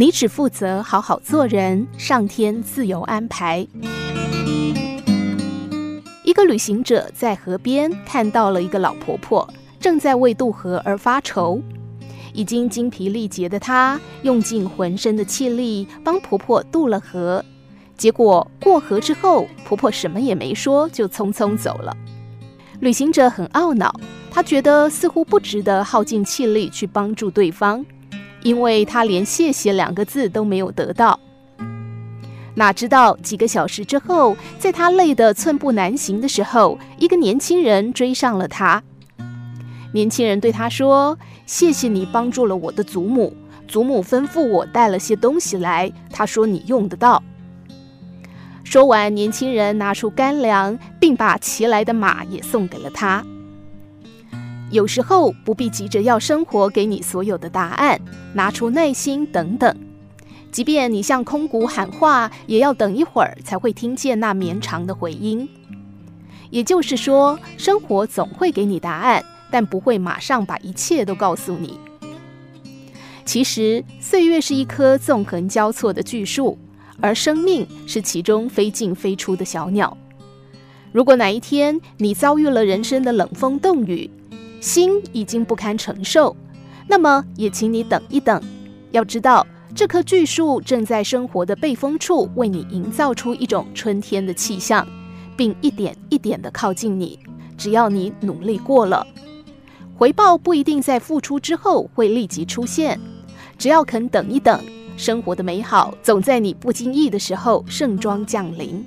你只负责好好做人，上天自有安排。一个旅行者在河边看到了一个老婆婆，正在为渡河而发愁。已经精疲力竭的她，用尽浑身的气力帮婆婆渡了河。结果过河之后，婆婆什么也没说，就匆匆走了。旅行者很懊恼，他觉得似乎不值得耗尽气力去帮助对方，因为他连谢谢两个字都没有得到。哪知道几个小时之后，在他累得寸步难行的时候，一个年轻人追上了他。年轻人对他说：“谢谢你帮助了我的祖母，祖母吩咐我带了些东西来，他说你用得到。”说完，年轻人拿出干粮，并把骑来的马也送给了他。有时候不必急着要生活给你所有的答案，拿出耐心等等。即便你向空谷喊话，也要等一会儿才会听见那绵长的回音。也就是说，生活总会给你答案，但不会马上把一切都告诉你。其实，岁月是一棵纵横交错的巨树，而生命是其中飞进飞出的小鸟。如果哪一天你遭遇了人生的冷风冻雨，心已经不堪承受，那么也请你等一等。要知道，这棵巨树正在生活的背风处为你营造出一种春天的气象，并一点一点地靠近你。只要你努力过了，回报不一定在付出之后会立即出现。只要肯等一等，生活的美好总在你不经意的时候盛装降临。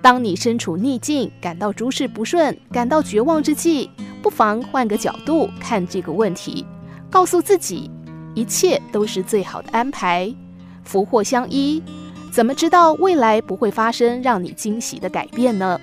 当你身处逆境，感到诸事不顺，感到绝望之际，不妨换个角度看这个问题，告诉自己。一切都是最好的安排，福祸相依，怎么知道未来不会发生让你惊喜的改变呢？